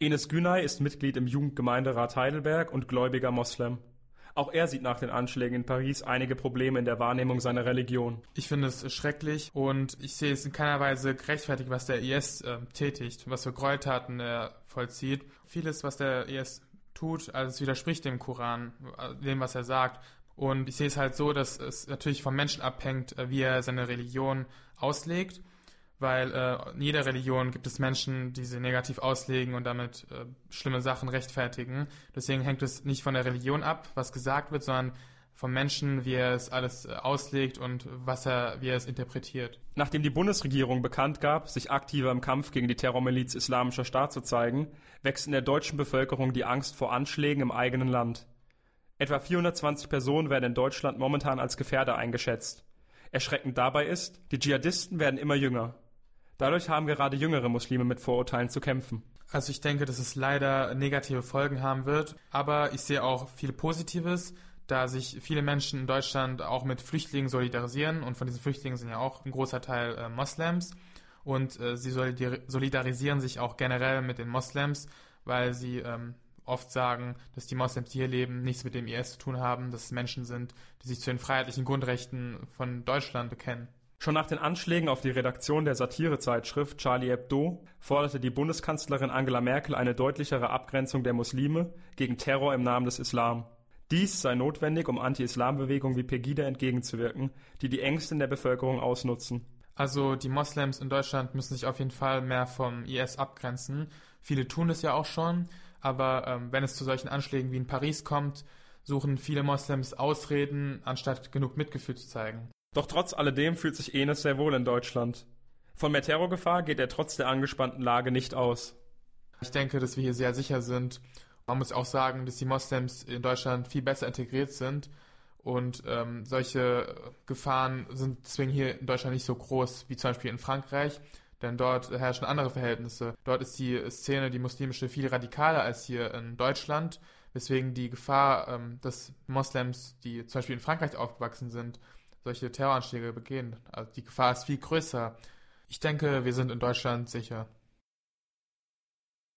Enes Günay ist Mitglied im Jugendgemeinderat Heidelberg und gläubiger Moslem. Auch er sieht nach den Anschlägen in Paris einige Probleme in der Wahrnehmung seiner Religion. Ich finde es schrecklich und ich sehe es in keiner Weise gerechtfertigt, was der IS äh, tätigt, was für Gräueltaten er vollzieht. Vieles, was der IS tut, also es widerspricht dem Koran, äh, dem, was er sagt. Und ich sehe es halt so, dass es natürlich vom Menschen abhängt, äh, wie er seine Religion auslegt weil äh, in jeder Religion gibt es Menschen, die sie negativ auslegen und damit äh, schlimme Sachen rechtfertigen. Deswegen hängt es nicht von der Religion ab, was gesagt wird, sondern vom Menschen, wie er es alles äh, auslegt und was er, wie er es interpretiert. Nachdem die Bundesregierung bekannt gab, sich aktiver im Kampf gegen die Terrormiliz Islamischer Staat zu zeigen, wächst in der deutschen Bevölkerung die Angst vor Anschlägen im eigenen Land. Etwa 420 Personen werden in Deutschland momentan als Gefährder eingeschätzt. Erschreckend dabei ist, die Dschihadisten werden immer jünger. Dadurch haben gerade jüngere Muslime mit Vorurteilen zu kämpfen. Also ich denke, dass es leider negative Folgen haben wird, aber ich sehe auch viel Positives, da sich viele Menschen in Deutschland auch mit Flüchtlingen solidarisieren und von diesen Flüchtlingen sind ja auch ein großer Teil äh, Moslems und äh, sie solidarisieren sich auch generell mit den Moslems, weil sie ähm, oft sagen, dass die Moslems, die hier leben, nichts mit dem IS zu tun haben, dass es Menschen sind, die sich zu den freiheitlichen Grundrechten von Deutschland bekennen. Schon nach den Anschlägen auf die Redaktion der Satirezeitschrift Charlie Hebdo forderte die Bundeskanzlerin Angela Merkel eine deutlichere Abgrenzung der Muslime gegen Terror im Namen des Islam. Dies sei notwendig, um Anti-Islam-Bewegungen wie Pegida entgegenzuwirken, die die Ängste in der Bevölkerung ausnutzen. Also die Moslems in Deutschland müssen sich auf jeden Fall mehr vom IS abgrenzen. Viele tun es ja auch schon, aber ähm, wenn es zu solchen Anschlägen wie in Paris kommt, suchen viele Moslems Ausreden, anstatt genug Mitgefühl zu zeigen. Doch trotz alledem fühlt sich Enes sehr wohl in Deutschland. Von mehr Terrorgefahr geht er trotz der angespannten Lage nicht aus. Ich denke, dass wir hier sehr sicher sind. Man muss auch sagen, dass die Moslems in Deutschland viel besser integriert sind und ähm, solche Gefahren sind deswegen hier in Deutschland nicht so groß wie zum Beispiel in Frankreich, denn dort herrschen andere Verhältnisse. Dort ist die Szene, die muslimische, viel radikaler als hier in Deutschland, weswegen die Gefahr, ähm, dass Moslems, die zum Beispiel in Frankreich aufgewachsen sind, solche Terroranschläge begehen. Also die Gefahr ist viel größer. Ich denke, wir sind in Deutschland sicher.